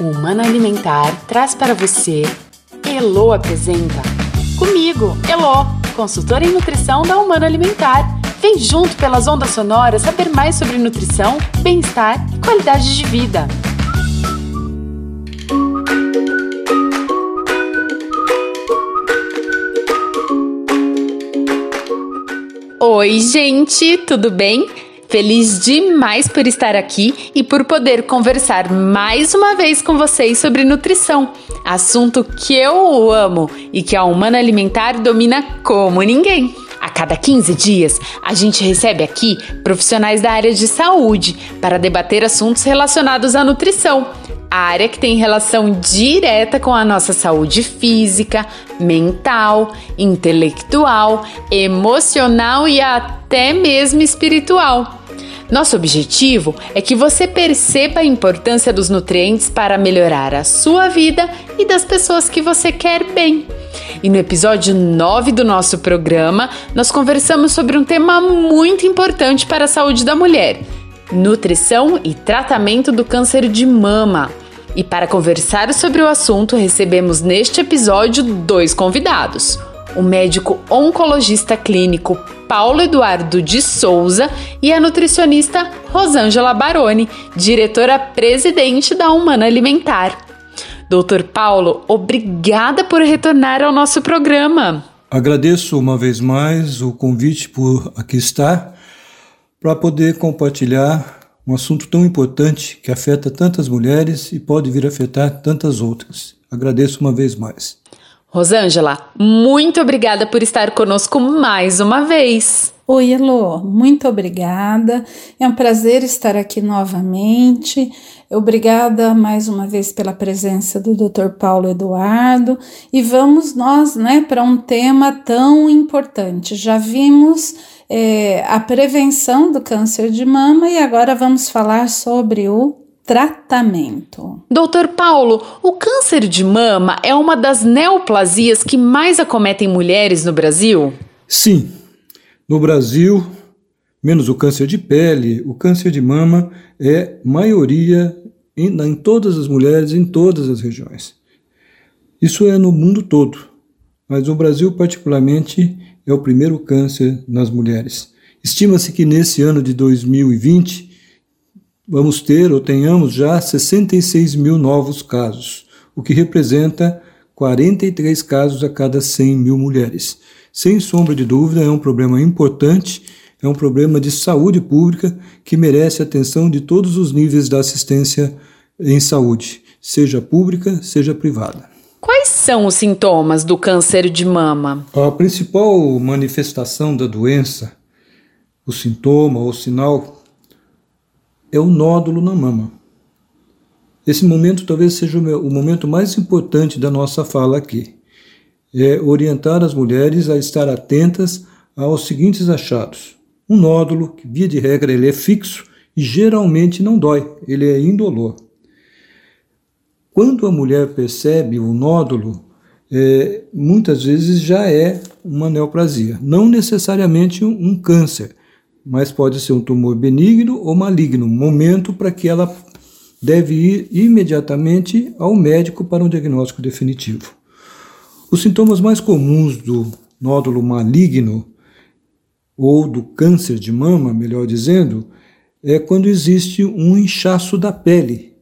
O Humano Alimentar traz para você Elo apresenta. Comigo, Elo, consultora em nutrição da Humano Alimentar. Vem junto pelas ondas sonoras saber mais sobre nutrição, bem-estar e qualidade de vida. Oi, gente, tudo bem? Feliz demais por estar aqui e por poder conversar mais uma vez com vocês sobre nutrição, assunto que eu amo e que a Humana Alimentar domina como ninguém. A cada 15 dias, a gente recebe aqui profissionais da área de saúde para debater assuntos relacionados à nutrição, a área que tem relação direta com a nossa saúde física, mental, intelectual, emocional e até mesmo espiritual. Nosso objetivo é que você perceba a importância dos nutrientes para melhorar a sua vida e das pessoas que você quer bem. E no episódio 9 do nosso programa, nós conversamos sobre um tema muito importante para a saúde da mulher: nutrição e tratamento do câncer de mama. E para conversar sobre o assunto, recebemos neste episódio dois convidados o médico oncologista clínico Paulo Eduardo de Souza e a nutricionista Rosângela Baroni, diretora presidente da Humana Alimentar. Doutor Paulo, obrigada por retornar ao nosso programa. Agradeço uma vez mais o convite por aqui estar para poder compartilhar um assunto tão importante que afeta tantas mulheres e pode vir a afetar tantas outras. Agradeço uma vez mais. Rosângela, muito obrigada por estar conosco mais uma vez. Oi, Elo, muito obrigada. É um prazer estar aqui novamente. Obrigada mais uma vez pela presença do Dr. Paulo Eduardo. E vamos nós, né, para um tema tão importante. Já vimos é, a prevenção do câncer de mama e agora vamos falar sobre o tratamento. Doutor Paulo, o câncer de mama é uma das neoplasias que mais acometem mulheres no Brasil? Sim. No Brasil, menos o câncer de pele, o câncer de mama é maioria em, em todas as mulheres, em todas as regiões. Isso é no mundo todo, mas no Brasil, particularmente, é o primeiro câncer nas mulheres. Estima-se que nesse ano de 2020, vamos ter ou tenhamos já 66 mil novos casos, o que representa 43 casos a cada 100 mil mulheres. Sem sombra de dúvida, é um problema importante, é um problema de saúde pública que merece atenção de todos os níveis da assistência em saúde, seja pública, seja privada. Quais são os sintomas do câncer de mama? A principal manifestação da doença, o sintoma ou sinal é o nódulo na mama. Esse momento talvez seja o momento mais importante da nossa fala aqui. É orientar as mulheres a estar atentas aos seguintes achados. Um nódulo, que via de regra ele é fixo e geralmente não dói, ele é indolor. Quando a mulher percebe o nódulo, é, muitas vezes já é uma neoplasia, não necessariamente um, um câncer, mas pode ser um tumor benigno ou maligno, momento para que ela deve ir imediatamente ao médico para um diagnóstico definitivo. Os sintomas mais comuns do nódulo maligno ou do câncer de mama, melhor dizendo, é quando existe um inchaço da pele,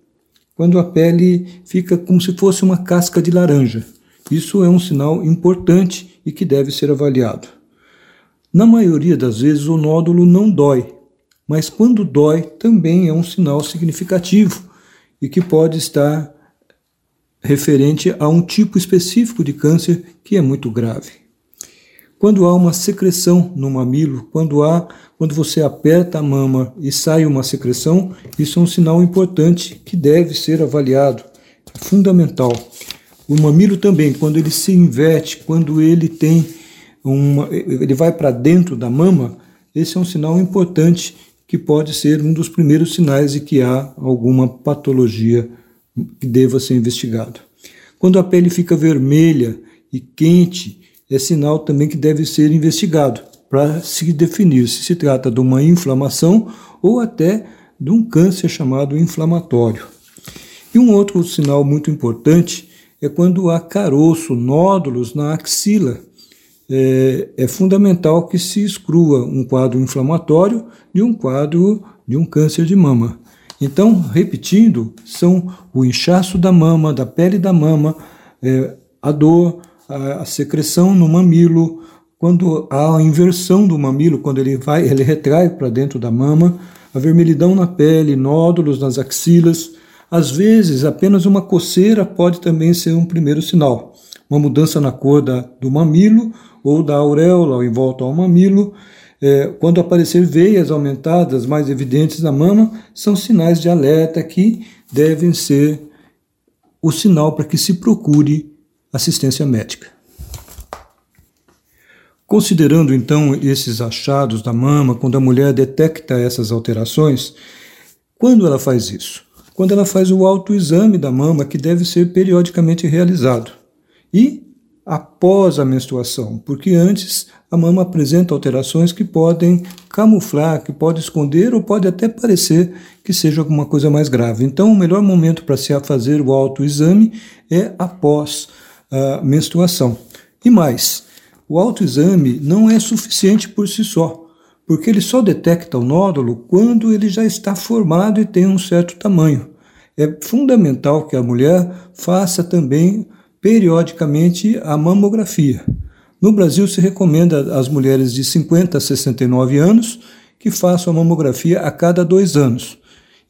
quando a pele fica como se fosse uma casca de laranja. Isso é um sinal importante e que deve ser avaliado. Na maioria das vezes o nódulo não dói, mas quando dói também é um sinal significativo e que pode estar referente a um tipo específico de câncer que é muito grave. Quando há uma secreção no mamilo, quando há, quando você aperta a mama e sai uma secreção, isso é um sinal importante que deve ser avaliado, é fundamental. O mamilo também, quando ele se inverte, quando ele tem uma, ele vai para dentro da mama, esse é um sinal importante que pode ser um dos primeiros sinais de que há alguma patologia que deva ser investigado. Quando a pele fica vermelha e quente, é sinal também que deve ser investigado para se definir se se trata de uma inflamação ou até de um câncer chamado inflamatório. E um outro sinal muito importante é quando há caroço, nódulos na axila. É, é, fundamental que se exclua um quadro inflamatório de um quadro de um câncer de mama. Então, repetindo, são o inchaço da mama, da pele da mama, é, a dor, a, a secreção no mamilo, quando há a inversão do mamilo, quando ele vai, ele retrai para dentro da mama, a vermelhidão na pele, nódulos nas axilas, às vezes, apenas uma coceira pode também ser um primeiro sinal. Uma mudança na cor da, do mamilo ou da auréola em volta ao mamilo. É, quando aparecer veias aumentadas mais evidentes na mama, são sinais de alerta que devem ser o sinal para que se procure assistência médica. Considerando então esses achados da mama, quando a mulher detecta essas alterações, quando ela faz isso? quando ela faz o autoexame da mama, que deve ser periodicamente realizado. E após a menstruação, porque antes a mama apresenta alterações que podem camuflar, que pode esconder ou pode até parecer que seja alguma coisa mais grave. Então, o melhor momento para se fazer o autoexame é após a menstruação. E mais, o autoexame não é suficiente por si só porque ele só detecta o nódulo quando ele já está formado e tem um certo tamanho. É fundamental que a mulher faça também periodicamente a mamografia. No Brasil se recomenda às mulheres de 50 a 69 anos que façam a mamografia a cada dois anos.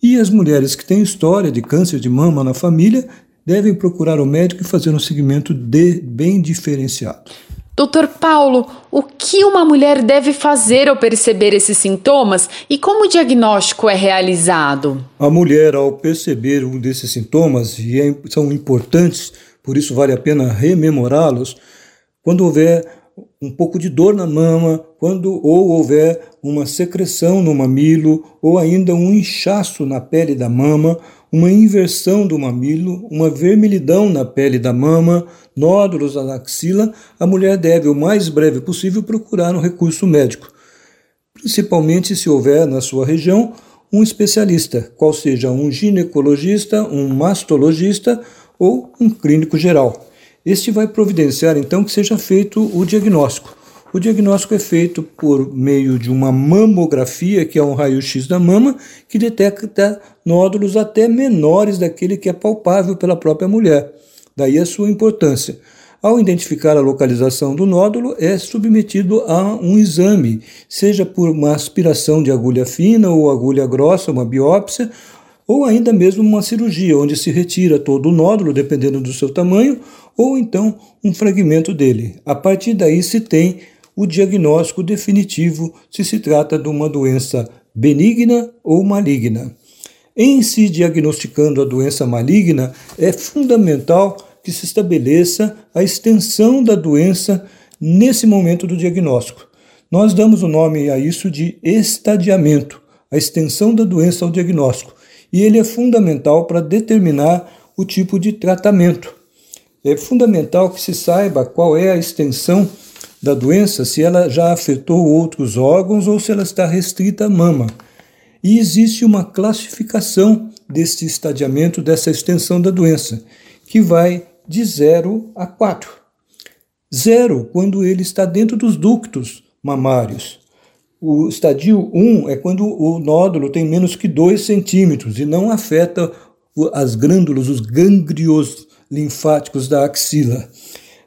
E as mulheres que têm história de câncer de mama na família devem procurar o médico e fazer um seguimento de, bem diferenciado. Doutor Paulo, o que uma mulher deve fazer ao perceber esses sintomas e como o diagnóstico é realizado? A mulher, ao perceber um desses sintomas, e é, são importantes, por isso vale a pena rememorá-los, quando houver um pouco de dor na mama, quando ou houver uma secreção no mamilo, ou ainda um inchaço na pele da mama, uma inversão do mamilo, uma vermelhidão na pele da mama, nódulos na axila, a mulher deve, o mais breve possível, procurar um recurso médico, principalmente se houver na sua região um especialista, qual seja um ginecologista, um mastologista ou um clínico geral. Este vai providenciar então que seja feito o diagnóstico. O diagnóstico é feito por meio de uma mamografia, que é um raio-x da mama, que detecta nódulos até menores daquele que é palpável pela própria mulher. Daí a sua importância. Ao identificar a localização do nódulo, é submetido a um exame, seja por uma aspiração de agulha fina ou agulha grossa, uma biópsia, ou ainda mesmo uma cirurgia, onde se retira todo o nódulo, dependendo do seu tamanho, ou então um fragmento dele. A partir daí se tem o diagnóstico definitivo se se trata de uma doença benigna ou maligna. Em se diagnosticando a doença maligna, é fundamental que se estabeleça a extensão da doença nesse momento do diagnóstico. Nós damos o nome a isso de estadiamento, a extensão da doença ao diagnóstico, e ele é fundamental para determinar o tipo de tratamento. É fundamental que se saiba qual é a extensão da doença se ela já afetou outros órgãos ou se ela está restrita à mama. E existe uma classificação deste estadiamento, dessa extensão da doença, que vai de 0 a 4. 0 quando ele está dentro dos ductos mamários. O estadio 1 um é quando o nódulo tem menos que 2 centímetros e não afeta as glândulas, os gânglios linfáticos da axila.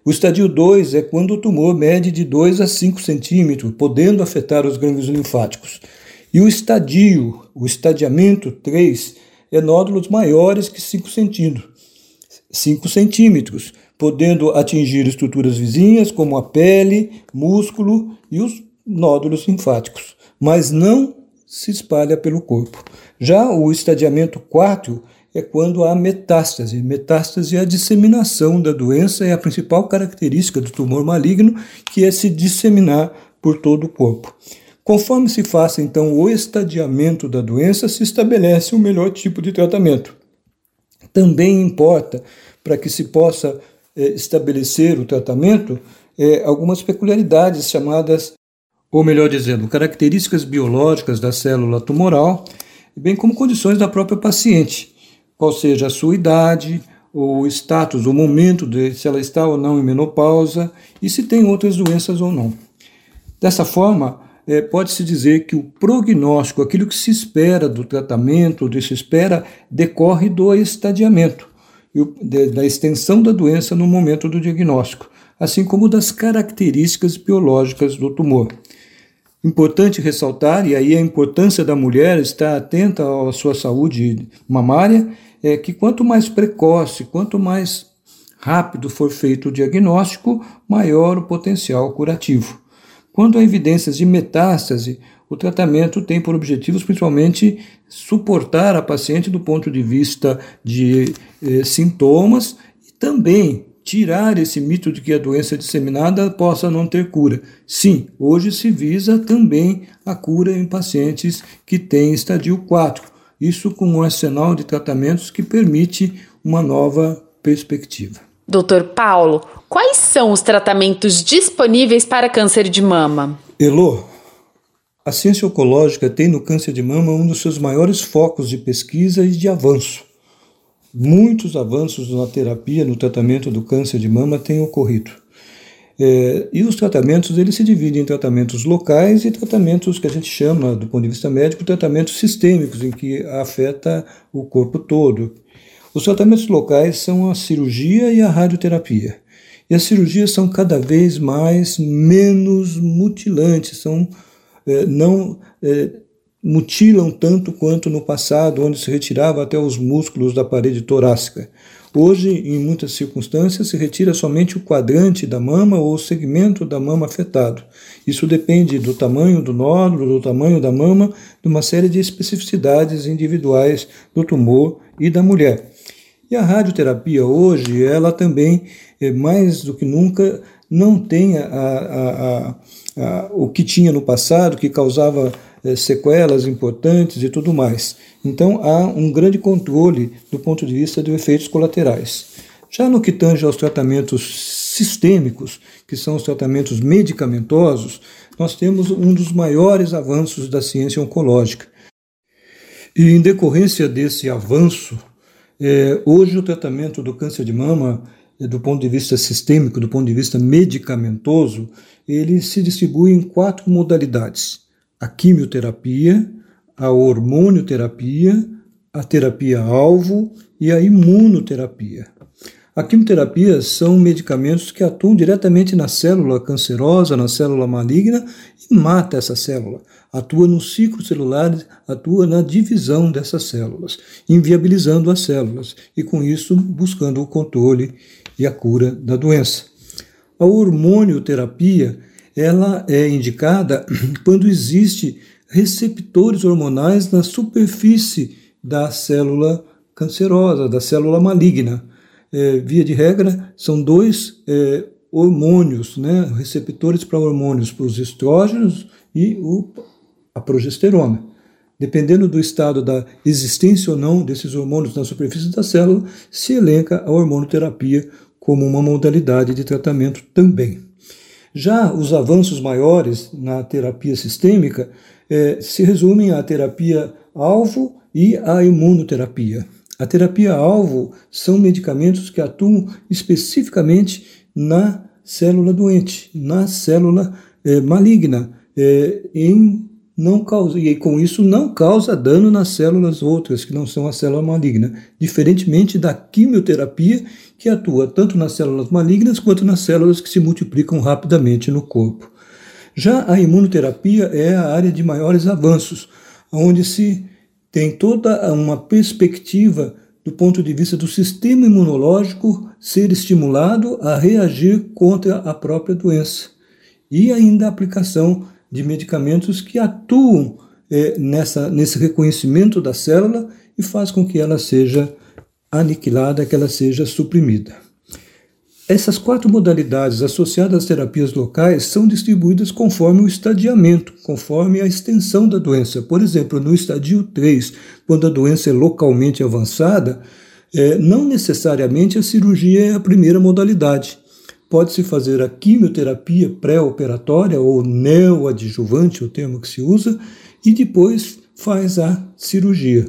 O estadio 2 é quando o tumor mede de 2 a 5 centímetros, podendo afetar os gânglios linfáticos. E o estadio, o estadiamento 3, é nódulos maiores que 5 centímetros, 5 centímetros, podendo atingir estruturas vizinhas como a pele, músculo e os nódulos linfáticos, mas não se espalha pelo corpo. Já o estadiamento 4 é quando há metástase. Metástase é a disseminação da doença, é a principal característica do tumor maligno, que é se disseminar por todo o corpo. Conforme se faça então o estadiamento da doença, se estabelece o melhor tipo de tratamento. Também importa, para que se possa é, estabelecer o tratamento, é, algumas peculiaridades chamadas, ou melhor dizendo, características biológicas da célula tumoral, bem como condições da própria paciente qual seja a sua idade, o status, o momento de se ela está ou não em menopausa e se tem outras doenças ou não. Dessa forma, é, pode-se dizer que o prognóstico, aquilo que se espera do tratamento, do que se espera, decorre do estadiamento, da extensão da doença no momento do diagnóstico, assim como das características biológicas do tumor. Importante ressaltar, e aí a importância da mulher estar atenta à sua saúde mamária, é que quanto mais precoce, quanto mais rápido for feito o diagnóstico, maior o potencial curativo. Quando há evidências de metástase, o tratamento tem por objetivos principalmente suportar a paciente do ponto de vista de eh, sintomas e também tirar esse mito de que a doença disseminada possa não ter cura. Sim, hoje se visa também a cura em pacientes que têm estadio 4. Isso com um arsenal de tratamentos que permite uma nova perspectiva. Doutor Paulo, quais são os tratamentos disponíveis para câncer de mama? Elô, a ciência oncológica tem no câncer de mama um dos seus maiores focos de pesquisa e de avanço. Muitos avanços na terapia, no tratamento do câncer de mama têm ocorrido. É, e os tratamentos eles se dividem em tratamentos locais e tratamentos que a gente chama, do ponto de vista médico, tratamentos sistêmicos, em que afeta o corpo todo. Os tratamentos locais são a cirurgia e a radioterapia. E as cirurgias são cada vez mais menos mutilantes, são é, não é, mutilam tanto quanto no passado, onde se retirava até os músculos da parede torácica. Hoje, em muitas circunstâncias, se retira somente o quadrante da mama ou o segmento da mama afetado. Isso depende do tamanho do nódulo, do tamanho da mama, de uma série de especificidades individuais do tumor e da mulher. E a radioterapia hoje, ela também, é mais do que nunca, não tem a, a, a, o que tinha no passado, que causava sequelas importantes e tudo mais. Então há um grande controle do ponto de vista de efeitos colaterais. Já no que tange aos tratamentos sistêmicos, que são os tratamentos medicamentosos, nós temos um dos maiores avanços da ciência oncológica. E em decorrência desse avanço, é, hoje o tratamento do câncer de mama, é, do ponto de vista sistêmico, do ponto de vista medicamentoso, ele se distribui em quatro modalidades a quimioterapia, a hormonioterapia, a terapia-alvo e a imunoterapia. A quimioterapia são medicamentos que atuam diretamente na célula cancerosa, na célula maligna e mata essa célula. Atua no ciclo celular, atua na divisão dessas células, inviabilizando as células e com isso buscando o controle e a cura da doença. A hormonioterapia ela é indicada quando existe receptores hormonais na superfície da célula cancerosa, da célula maligna. É, via de regra, são dois é, hormônios, né, receptores para hormônios, para os estrógenos e o, a progesterona. Dependendo do estado da existência ou não desses hormônios na superfície da célula, se elenca a hormonoterapia como uma modalidade de tratamento também. Já os avanços maiores na terapia sistêmica eh, se resumem à terapia-alvo e à imunoterapia. A terapia-alvo são medicamentos que atuam especificamente na célula doente, na célula eh, maligna, eh, em não causa, e com isso não causa dano nas células outras, que não são a célula maligna, diferentemente da quimioterapia, que atua tanto nas células malignas quanto nas células que se multiplicam rapidamente no corpo. Já a imunoterapia é a área de maiores avanços, onde se tem toda uma perspectiva do ponto de vista do sistema imunológico ser estimulado a reagir contra a própria doença. E ainda a aplicação de medicamentos que atuam é, nessa, nesse reconhecimento da célula e faz com que ela seja aniquilada, que ela seja suprimida. Essas quatro modalidades associadas às terapias locais são distribuídas conforme o estadiamento, conforme a extensão da doença. Por exemplo, no estadio 3, quando a doença é localmente avançada, é, não necessariamente a cirurgia é a primeira modalidade pode-se fazer a quimioterapia pré-operatória ou neoadjuvante, o termo que se usa, e depois faz a cirurgia.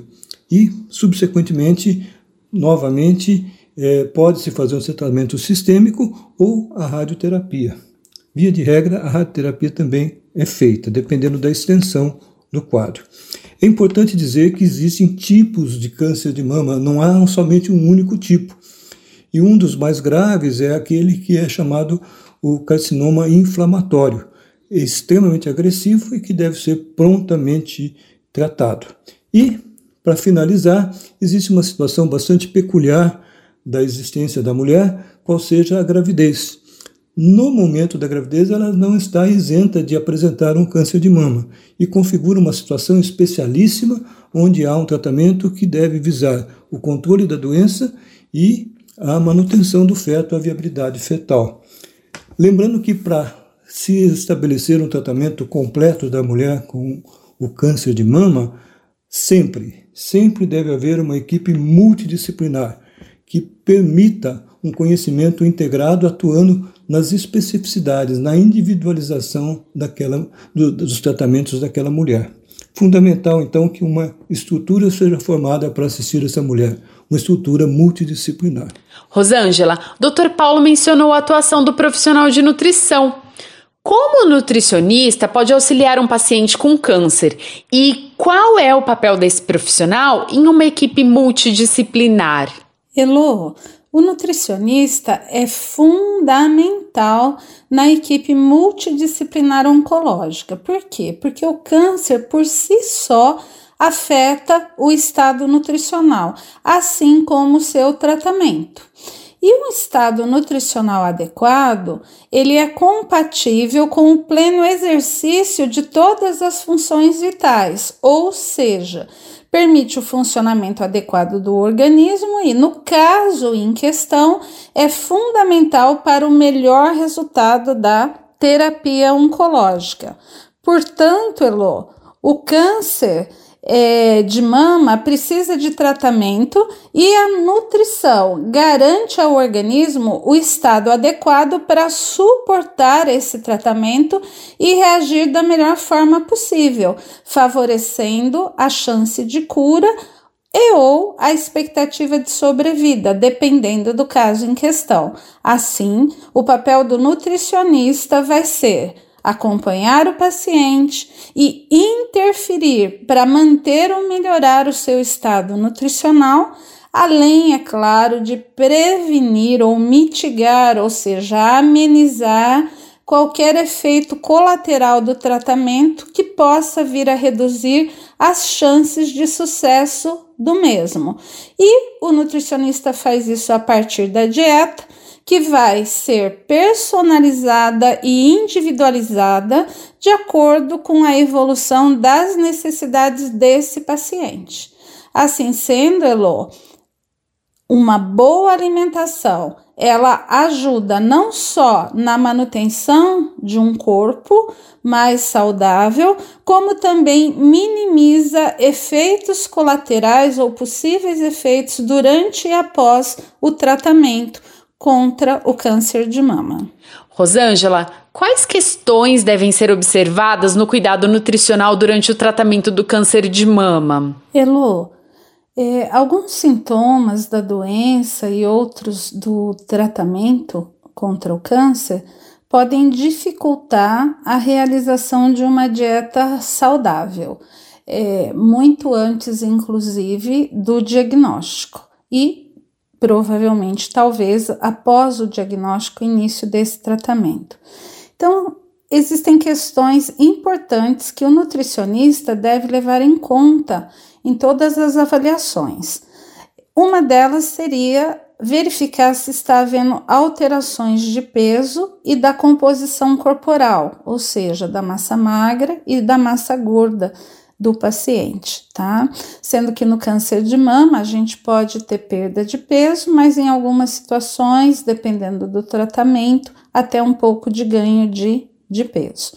E, subsequentemente, novamente, é, pode-se fazer um tratamento sistêmico ou a radioterapia. Via de regra, a radioterapia também é feita, dependendo da extensão do quadro. É importante dizer que existem tipos de câncer de mama, não há somente um único tipo. E um dos mais graves é aquele que é chamado o carcinoma inflamatório, extremamente agressivo e que deve ser prontamente tratado. E, para finalizar, existe uma situação bastante peculiar da existência da mulher, qual seja a gravidez. No momento da gravidez, ela não está isenta de apresentar um câncer de mama e configura uma situação especialíssima onde há um tratamento que deve visar o controle da doença e a manutenção do feto, a viabilidade fetal. Lembrando que para se estabelecer um tratamento completo da mulher com o câncer de mama, sempre, sempre deve haver uma equipe multidisciplinar que permita um conhecimento integrado atuando nas especificidades, na individualização daquela, do, dos tratamentos daquela mulher. Fundamental, então, que uma estrutura seja formada para assistir essa mulher, uma estrutura multidisciplinar. Rosângela, Dr. Paulo mencionou a atuação do profissional de nutrição. Como o nutricionista pode auxiliar um paciente com câncer? E qual é o papel desse profissional em uma equipe multidisciplinar? Elô, o nutricionista é fundamental na equipe multidisciplinar oncológica. Por quê? Porque o câncer por si só afeta o estado nutricional, assim como o seu tratamento. E um estado nutricional adequado, ele é compatível com o pleno exercício de todas as funções vitais, ou seja, permite o funcionamento adequado do organismo e, no caso em questão, é fundamental para o melhor resultado da terapia oncológica. Portanto, Elo, o câncer é, de mama precisa de tratamento e a nutrição garante ao organismo o estado adequado para suportar esse tratamento e reagir da melhor forma possível, favorecendo a chance de cura e ou a expectativa de sobrevida, dependendo do caso em questão. Assim, o papel do nutricionista vai ser acompanhar o paciente e interferir para manter ou melhorar o seu estado nutricional, além, é claro, de prevenir ou mitigar, ou seja, amenizar qualquer efeito colateral do tratamento que possa vir a reduzir as chances de sucesso do mesmo. E o nutricionista faz isso a partir da dieta que vai ser personalizada e individualizada de acordo com a evolução das necessidades desse paciente. Assim sendo, Elo, uma boa alimentação, ela ajuda não só na manutenção de um corpo mais saudável, como também minimiza efeitos colaterais ou possíveis efeitos durante e após o tratamento, contra o câncer de mama. Rosângela, quais questões devem ser observadas no cuidado nutricional durante o tratamento do câncer de mama? Elo, é, alguns sintomas da doença e outros do tratamento contra o câncer podem dificultar a realização de uma dieta saudável, é, muito antes, inclusive, do diagnóstico. E provavelmente, talvez, após o diagnóstico, início desse tratamento. Então, existem questões importantes que o nutricionista deve levar em conta em todas as avaliações. Uma delas seria verificar se está havendo alterações de peso e da composição corporal, ou seja, da massa magra e da massa gorda do paciente, tá? Sendo que no câncer de mama a gente pode ter perda de peso, mas em algumas situações, dependendo do tratamento, até um pouco de ganho de de peso.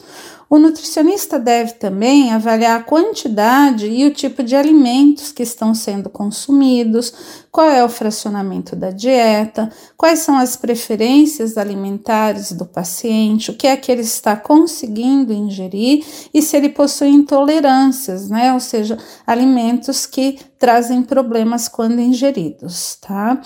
O nutricionista deve também avaliar a quantidade e o tipo de alimentos que estão sendo consumidos, qual é o fracionamento da dieta, quais são as preferências alimentares do paciente, o que é que ele está conseguindo ingerir e se ele possui intolerâncias, né? Ou seja, alimentos que trazem problemas quando ingeridos, tá?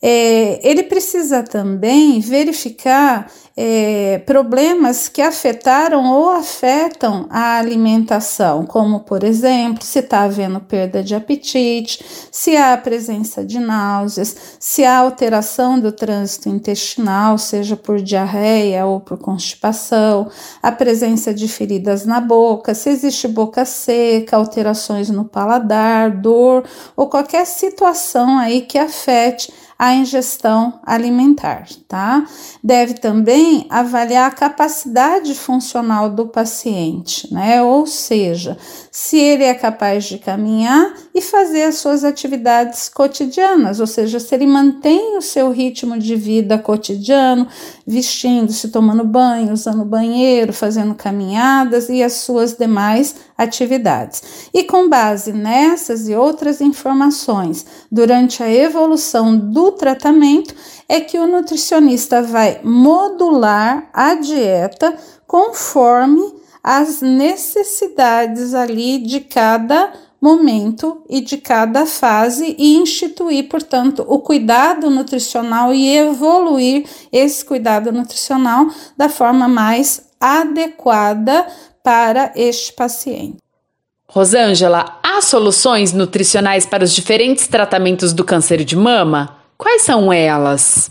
É, ele precisa também verificar é, problemas que afetaram ou afetam a alimentação, como, por exemplo, se está havendo perda de apetite, se há a presença de náuseas, se há alteração do trânsito intestinal, seja por diarreia ou por constipação, a presença de feridas na boca, se existe boca seca, alterações no paladar, dor ou qualquer situação aí que afete a ingestão alimentar, tá? Deve também avaliar a capacidade funcional do paciente, né? Ou seja, se ele é capaz de caminhar e fazer as suas atividades cotidianas, ou seja, se ele mantém o seu ritmo de vida cotidiano, vestindo-se, tomando banho, usando banheiro, fazendo caminhadas e as suas demais atividades. E com base nessas e outras informações, durante a evolução do tratamento, é que o nutricionista vai modular a dieta conforme as necessidades ali de cada momento e de cada fase e instituir, portanto, o cuidado nutricional e evoluir esse cuidado nutricional da forma mais adequada para este paciente. Rosângela, há soluções nutricionais para os diferentes tratamentos do câncer de mama? Quais são elas?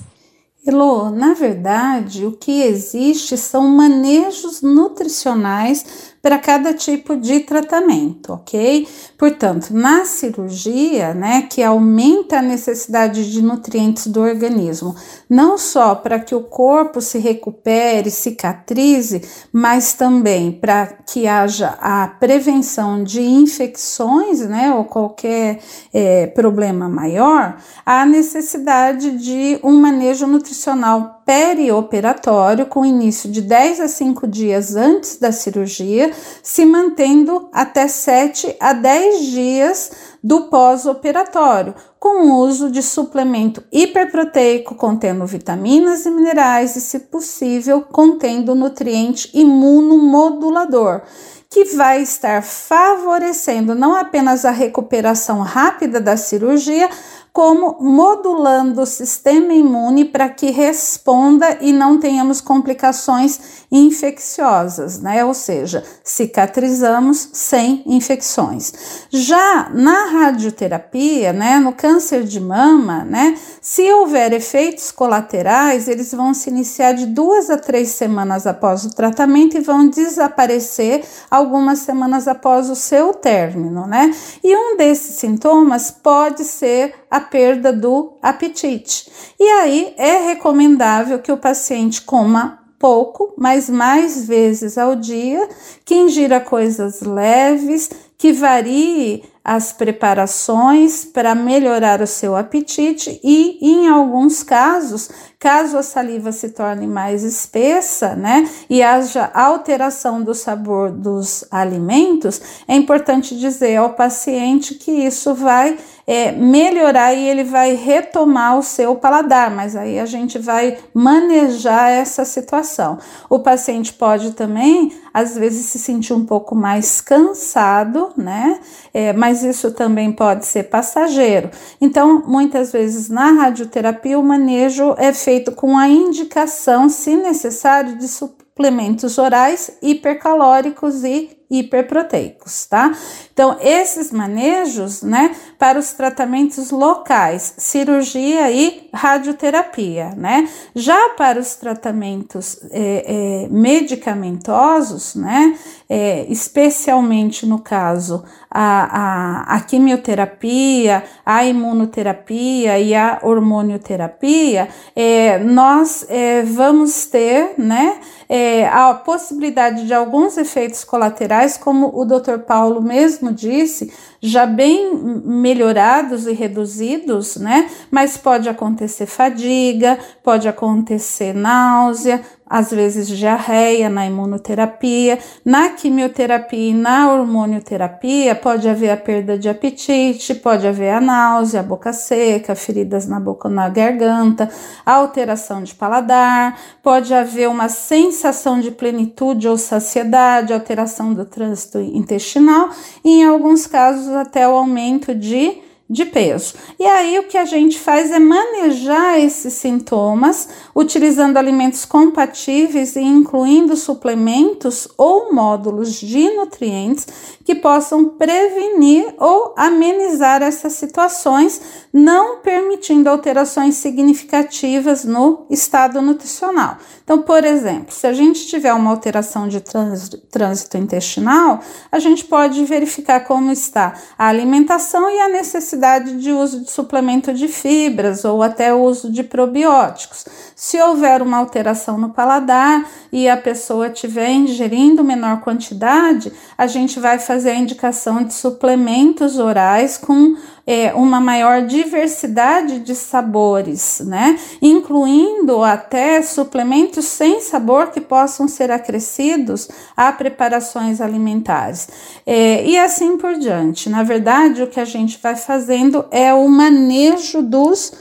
Elô, na verdade, o que existe são manejos nutricionais para cada tipo de tratamento, ok? Portanto, na cirurgia, né, que aumenta a necessidade de nutrientes do organismo, não só para que o corpo se recupere, cicatrize, mas também para que haja a prevenção de infecções, né, ou qualquer é, problema maior, há necessidade de um manejo nutricional perioperatório, com início de 10 a 5 dias antes da cirurgia, se mantendo até 7 a 10 dias do pós-operatório, com o uso de suplemento hiperproteico contendo vitaminas e minerais e, se possível, contendo nutriente imunomodulador que vai estar favorecendo não apenas a recuperação rápida da cirurgia, como modulando o sistema imune para que responda e não tenhamos complicações infecciosas, né? Ou seja, cicatrizamos sem infecções. Já na radioterapia, né, no câncer de mama, né, se houver efeitos colaterais, eles vão se iniciar de duas a três semanas após o tratamento e vão desaparecer algumas semanas após o seu término, né? E um desses sintomas pode ser a perda do apetite. E aí é recomendável que o paciente coma pouco, mas mais vezes ao dia, que ingira coisas leves, que varie as preparações para melhorar o seu apetite e, em alguns casos, caso a saliva se torne mais espessa, né, e haja alteração do sabor dos alimentos, é importante dizer ao paciente que isso vai é, melhorar e ele vai retomar o seu paladar, mas aí a gente vai manejar essa situação. O paciente pode também, às vezes, se sentir um pouco mais cansado, né, é, mas isso também pode ser passageiro. Então, muitas vezes na radioterapia, o manejo é feito com a indicação, se necessário, de suplementos orais hipercalóricos e hiperproteicos, tá? Então, esses manejos, né, para os tratamentos locais, cirurgia e radioterapia, né? Já para os tratamentos é, é, medicamentosos, né, é, especialmente no caso a, a, a quimioterapia, a imunoterapia e a hormonioterapia, é, nós é, vamos ter, né, é, a possibilidade de alguns efeitos colaterais, como o Dr. Paulo mesmo disse, já bem melhorados e reduzidos, né? Mas pode acontecer fadiga, pode acontecer náusea, às vezes diarreia na imunoterapia, na quimioterapia e na hormonioterapia pode haver a perda de apetite, pode haver a náusea, a boca seca, feridas na boca na garganta, alteração de paladar, pode haver uma sensação de plenitude ou saciedade, alteração do trânsito intestinal e em alguns casos até o aumento de de peso. E aí o que a gente faz é manejar esses sintomas utilizando alimentos compatíveis e incluindo suplementos ou módulos de nutrientes que possam prevenir ou amenizar essas situações, não permitindo alterações significativas no estado nutricional. Então, por exemplo, se a gente tiver uma alteração de trânsito intestinal, a gente pode verificar como está a alimentação e a necessidade de uso de suplemento de fibras ou até uso de probióticos. Se houver uma alteração no paladar e a pessoa estiver ingerindo menor quantidade, a gente vai fazer a indicação de suplementos orais com é, uma maior diversidade de sabores, né? Incluindo até suplementos sem sabor que possam ser acrescidos a preparações alimentares. É, e assim por diante. Na verdade, o que a gente vai fazendo é o manejo dos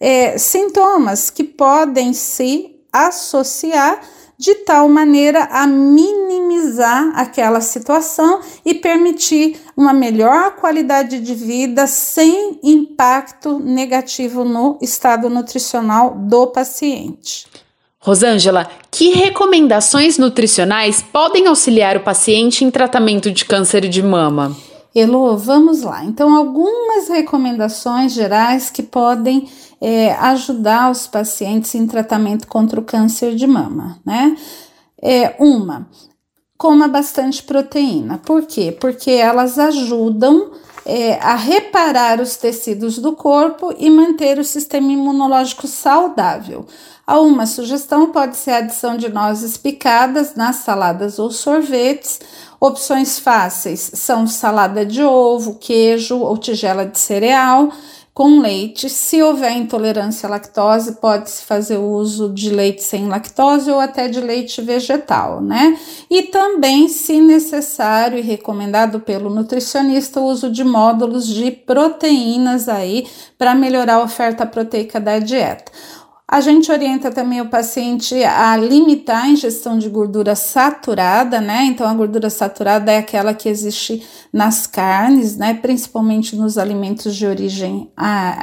é, sintomas que podem se associar de tal maneira a minimizar aquela situação e permitir uma melhor qualidade de vida sem impacto negativo no estado nutricional do paciente. Rosângela, que recomendações nutricionais podem auxiliar o paciente em tratamento de câncer de mama? Elo, vamos lá. Então, algumas recomendações gerais que podem é, ajudar os pacientes em tratamento contra o câncer de mama, né? É, uma, coma bastante proteína. Por quê? Porque elas ajudam é, a reparar os tecidos do corpo e manter o sistema imunológico saudável. A uma sugestão pode ser a adição de nozes picadas nas saladas ou sorvetes. Opções fáceis são salada de ovo, queijo ou tigela de cereal com leite. Se houver intolerância à lactose, pode-se fazer uso de leite sem lactose ou até de leite vegetal, né? E também, se necessário e recomendado pelo nutricionista, o uso de módulos de proteínas aí para melhorar a oferta proteica da dieta. A gente orienta também o paciente a limitar a ingestão de gordura saturada, né? Então, a gordura saturada é aquela que existe nas carnes, né? Principalmente nos alimentos de origem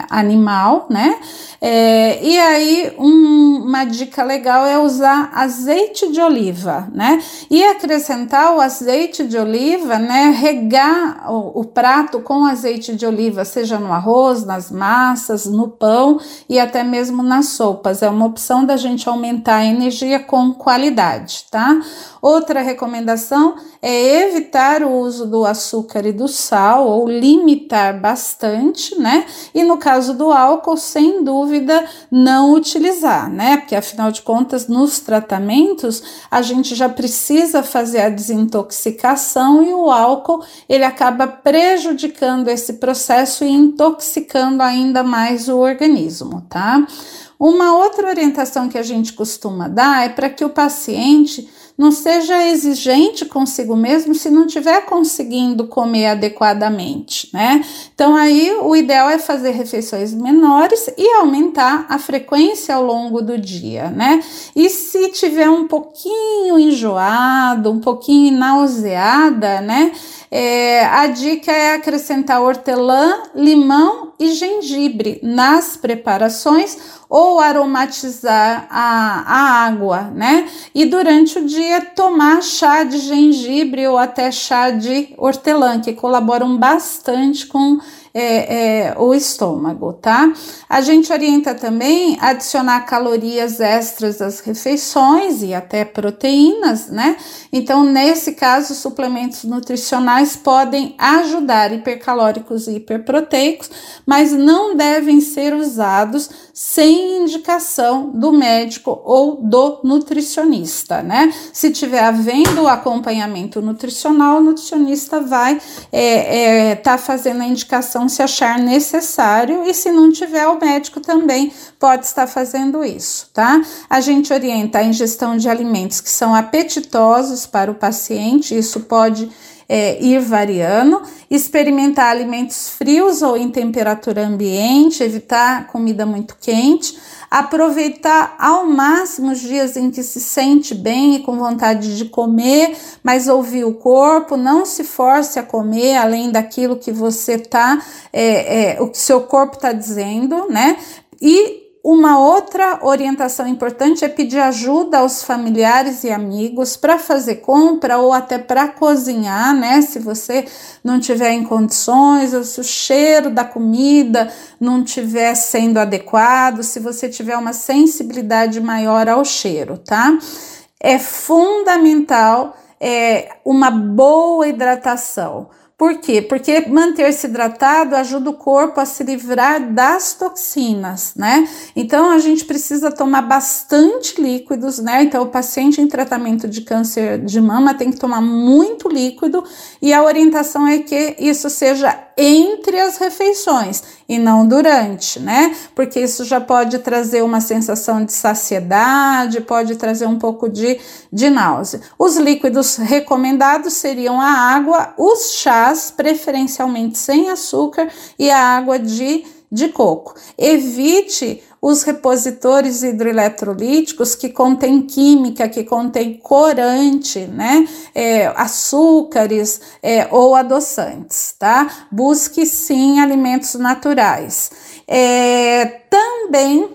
animal, né? É, e aí, um, uma dica legal é usar azeite de oliva, né? E acrescentar o azeite de oliva, né? Regar o, o prato com azeite de oliva, seja no arroz, nas massas, no pão e até mesmo na sopa roupas, é uma opção da gente aumentar a energia com qualidade, tá? Outra recomendação é evitar o uso do açúcar e do sal ou limitar bastante, né? E no caso do álcool, sem dúvida, não utilizar, né? Porque afinal de contas, nos tratamentos, a gente já precisa fazer a desintoxicação e o álcool ele acaba prejudicando esse processo e intoxicando ainda mais o organismo, tá? Uma outra orientação que a gente costuma dar é para que o paciente não seja exigente consigo mesmo se não estiver conseguindo comer adequadamente, né? Então aí o ideal é fazer refeições menores e aumentar a frequência ao longo do dia, né? E se tiver um pouquinho enjoado, um pouquinho nauseada, né? É, a dica é acrescentar hortelã, limão e gengibre nas preparações ou aromatizar a, a água, né? E durante o dia tomar chá de gengibre ou até chá de hortelã, que colaboram bastante com é, é, o estômago, tá? A gente orienta também adicionar calorias extras às refeições e até proteínas, né? Então, nesse caso, suplementos nutricionais podem ajudar hipercalóricos e hiperproteicos, mas não devem ser usados sem indicação do médico ou do nutricionista, né? Se tiver havendo acompanhamento nutricional, o nutricionista vai estar é, é, tá fazendo a indicação se achar necessário e se não tiver, o médico também pode estar fazendo isso, tá? A gente orienta a ingestão de alimentos que são apetitosos para o paciente, isso pode é, ir variando, experimentar alimentos frios ou em temperatura ambiente, evitar comida muito quente, aproveitar ao máximo os dias em que se sente bem e com vontade de comer, mas ouvir o corpo, não se force a comer além daquilo que você tá, é, é, o que seu corpo está dizendo, né? E uma outra orientação importante é pedir ajuda aos familiares e amigos para fazer compra ou até para cozinhar, né? Se você não tiver em condições, ou se o cheiro da comida não estiver sendo adequado, se você tiver uma sensibilidade maior ao cheiro, tá? É fundamental é, uma boa hidratação por quê? Porque manter-se hidratado ajuda o corpo a se livrar das toxinas, né? Então a gente precisa tomar bastante líquidos, né? Então o paciente em tratamento de câncer de mama tem que tomar muito líquido e a orientação é que isso seja entre as refeições e não durante, né? Porque isso já pode trazer uma sensação de saciedade, pode trazer um pouco de, de náusea. Os líquidos recomendados seriam a água, os chás, preferencialmente sem açúcar, e a água de, de coco. Evite os repositores hidroeletrolíticos que contêm química, que contêm corante, né? É, açúcares é, ou adoçantes, tá? Busque sim alimentos naturais. É, também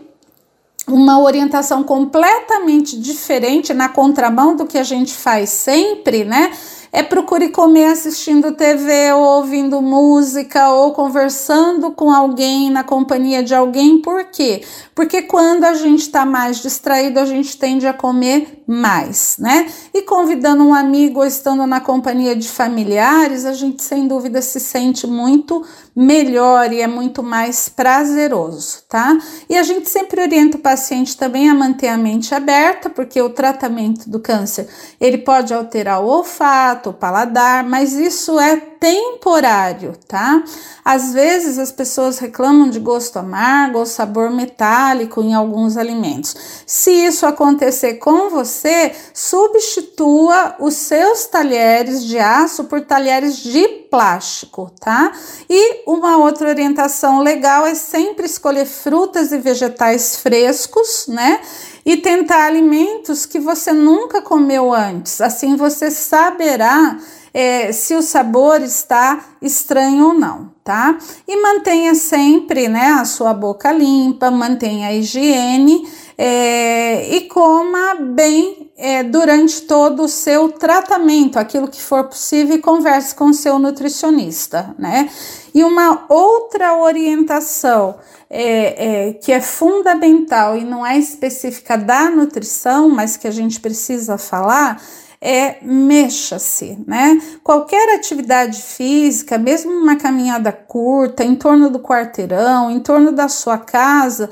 uma orientação completamente diferente na contramão do que a gente faz sempre, né? É procure comer assistindo TV ou ouvindo música ou conversando com alguém na companhia de alguém. Por quê? Porque quando a gente está mais distraído, a gente tende a comer mais, né? E convidando um amigo ou estando na companhia de familiares, a gente sem dúvida se sente muito melhor e é muito mais prazeroso, tá? E a gente sempre orienta o paciente também a manter a mente aberta, porque o tratamento do câncer, ele pode alterar o olfato, o paladar, mas isso é temporário, tá? Às vezes as pessoas reclamam de gosto amargo ou sabor metálico em alguns alimentos. Se isso acontecer com você, substitua os seus talheres de aço por talheres de plástico, tá? E uma outra orientação legal é sempre escolher frutas e vegetais frescos, né? E tentar alimentos que você nunca comeu antes. Assim você saberá é, se o sabor está estranho ou não, tá? E mantenha sempre, né, a sua boca limpa, mantenha a higiene é, e coma bem é, durante todo o seu tratamento, aquilo que for possível, e converse com o seu nutricionista, né? E uma outra orientação é, é, que é fundamental e não é específica da nutrição, mas que a gente precisa falar é mexa-se, né? Qualquer atividade física, mesmo uma caminhada curta, em torno do quarteirão, em torno da sua casa,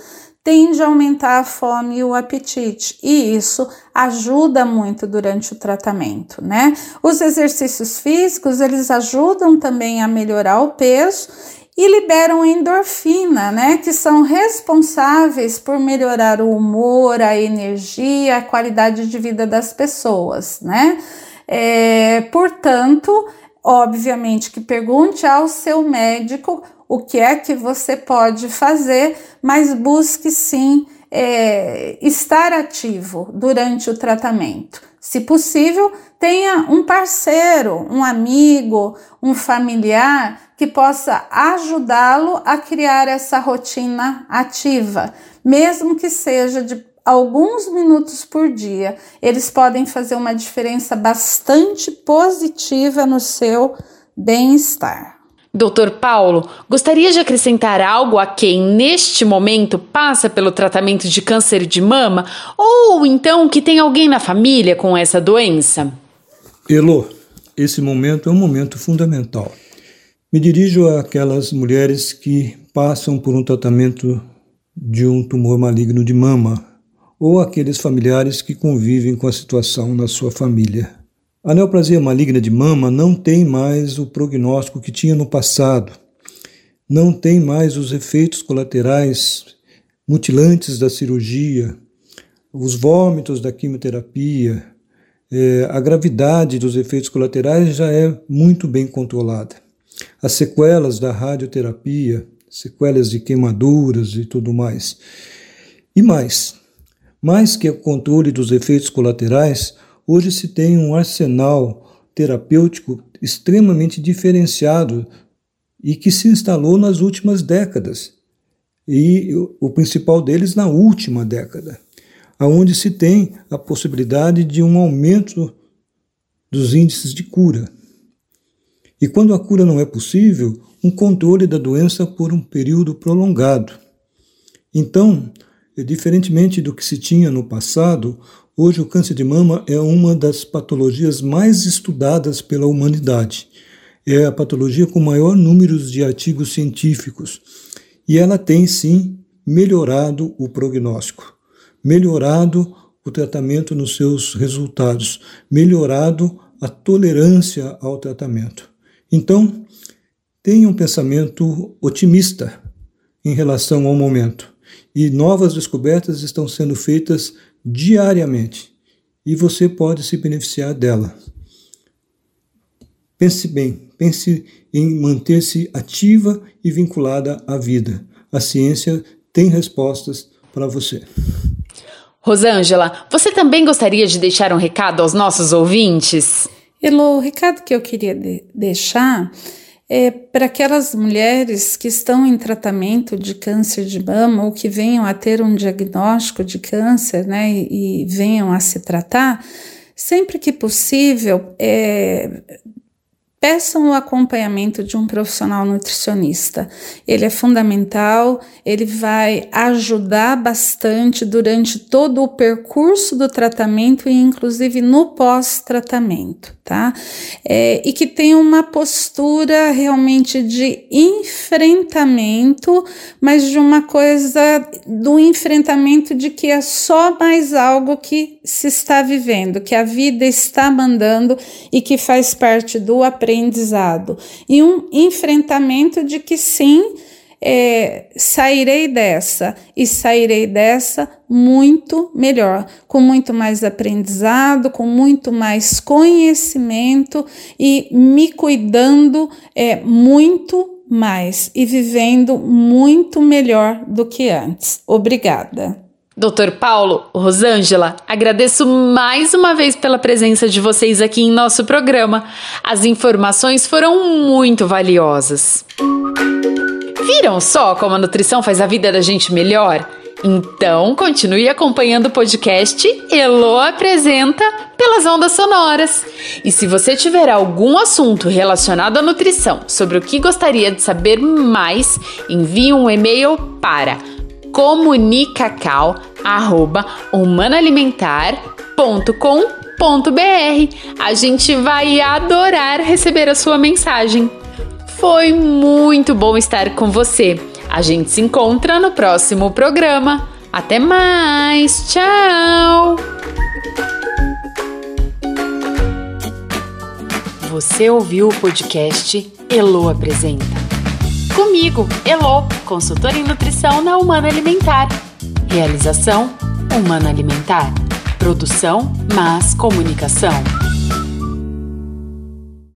tende a aumentar a fome e o apetite, e isso ajuda muito durante o tratamento, né? Os exercícios físicos, eles ajudam também a melhorar o peso e liberam endorfina, né, que são responsáveis por melhorar o humor, a energia, a qualidade de vida das pessoas, né? É, portanto, obviamente que pergunte ao seu médico o que é que você pode fazer, mas busque sim é, estar ativo durante o tratamento. Se possível, tenha um parceiro, um amigo, um familiar que possa ajudá-lo a criar essa rotina ativa, mesmo que seja de alguns minutos por dia. Eles podem fazer uma diferença bastante positiva no seu bem-estar. Doutor Paulo, gostaria de acrescentar algo a quem, neste momento, passa pelo tratamento de câncer de mama ou então que tem alguém na família com essa doença? Elo, esse momento é um momento fundamental. Me dirijo àquelas mulheres que passam por um tratamento de um tumor maligno de mama ou aqueles familiares que convivem com a situação na sua família. A neoplasia maligna de mama não tem mais o prognóstico que tinha no passado, não tem mais os efeitos colaterais mutilantes da cirurgia, os vômitos da quimioterapia, é, a gravidade dos efeitos colaterais já é muito bem controlada. As sequelas da radioterapia, sequelas de queimaduras e tudo mais. E mais, mais que o controle dos efeitos colaterais, hoje se tem um arsenal terapêutico extremamente diferenciado e que se instalou nas últimas décadas. E o principal deles na última década, aonde se tem a possibilidade de um aumento dos índices de cura. E quando a cura não é possível, um controle da doença por um período prolongado. Então, diferentemente do que se tinha no passado, hoje o câncer de mama é uma das patologias mais estudadas pela humanidade. É a patologia com maior número de artigos científicos. E ela tem sim melhorado o prognóstico, melhorado o tratamento nos seus resultados, melhorado a tolerância ao tratamento. Então, tenha um pensamento otimista em relação ao momento. E novas descobertas estão sendo feitas diariamente e você pode se beneficiar dela. Pense bem, pense em manter-se ativa e vinculada à vida. A ciência tem respostas para você. Rosângela, você também gostaria de deixar um recado aos nossos ouvintes? Elo, o recado que eu queria de deixar é para aquelas mulheres que estão em tratamento de câncer de mama ou que venham a ter um diagnóstico de câncer, né, e, e venham a se tratar, sempre que possível, é, Peçam o acompanhamento de um profissional nutricionista. Ele é fundamental, ele vai ajudar bastante durante todo o percurso do tratamento e, inclusive, no pós-tratamento, tá? É, e que tenha uma postura realmente de enfrentamento, mas de uma coisa do enfrentamento de que é só mais algo que se está vivendo, que a vida está mandando e que faz parte do aprendizado e um enfrentamento de que sim, é, sairei dessa e sairei dessa muito melhor, com muito mais aprendizado, com muito mais conhecimento e me cuidando é, muito mais e vivendo muito melhor do que antes. Obrigada. Doutor Paulo, Rosângela, agradeço mais uma vez pela presença de vocês aqui em nosso programa. As informações foram muito valiosas. Viram só como a nutrição faz a vida da gente melhor? Então, continue acompanhando o podcast Elo Apresenta pelas ondas sonoras. E se você tiver algum assunto relacionado à nutrição sobre o que gostaria de saber mais, envie um e-mail para comunicacau@humanaalimentar.com.br. A gente vai adorar receber a sua mensagem. Foi muito bom estar com você. A gente se encontra no próximo programa. Até mais. Tchau. Você ouviu o podcast Elo Apresenta Comigo, Elo, consultora em nutrição na Humana Alimentar. Realização: Humana Alimentar. Produção: Mas Comunicação.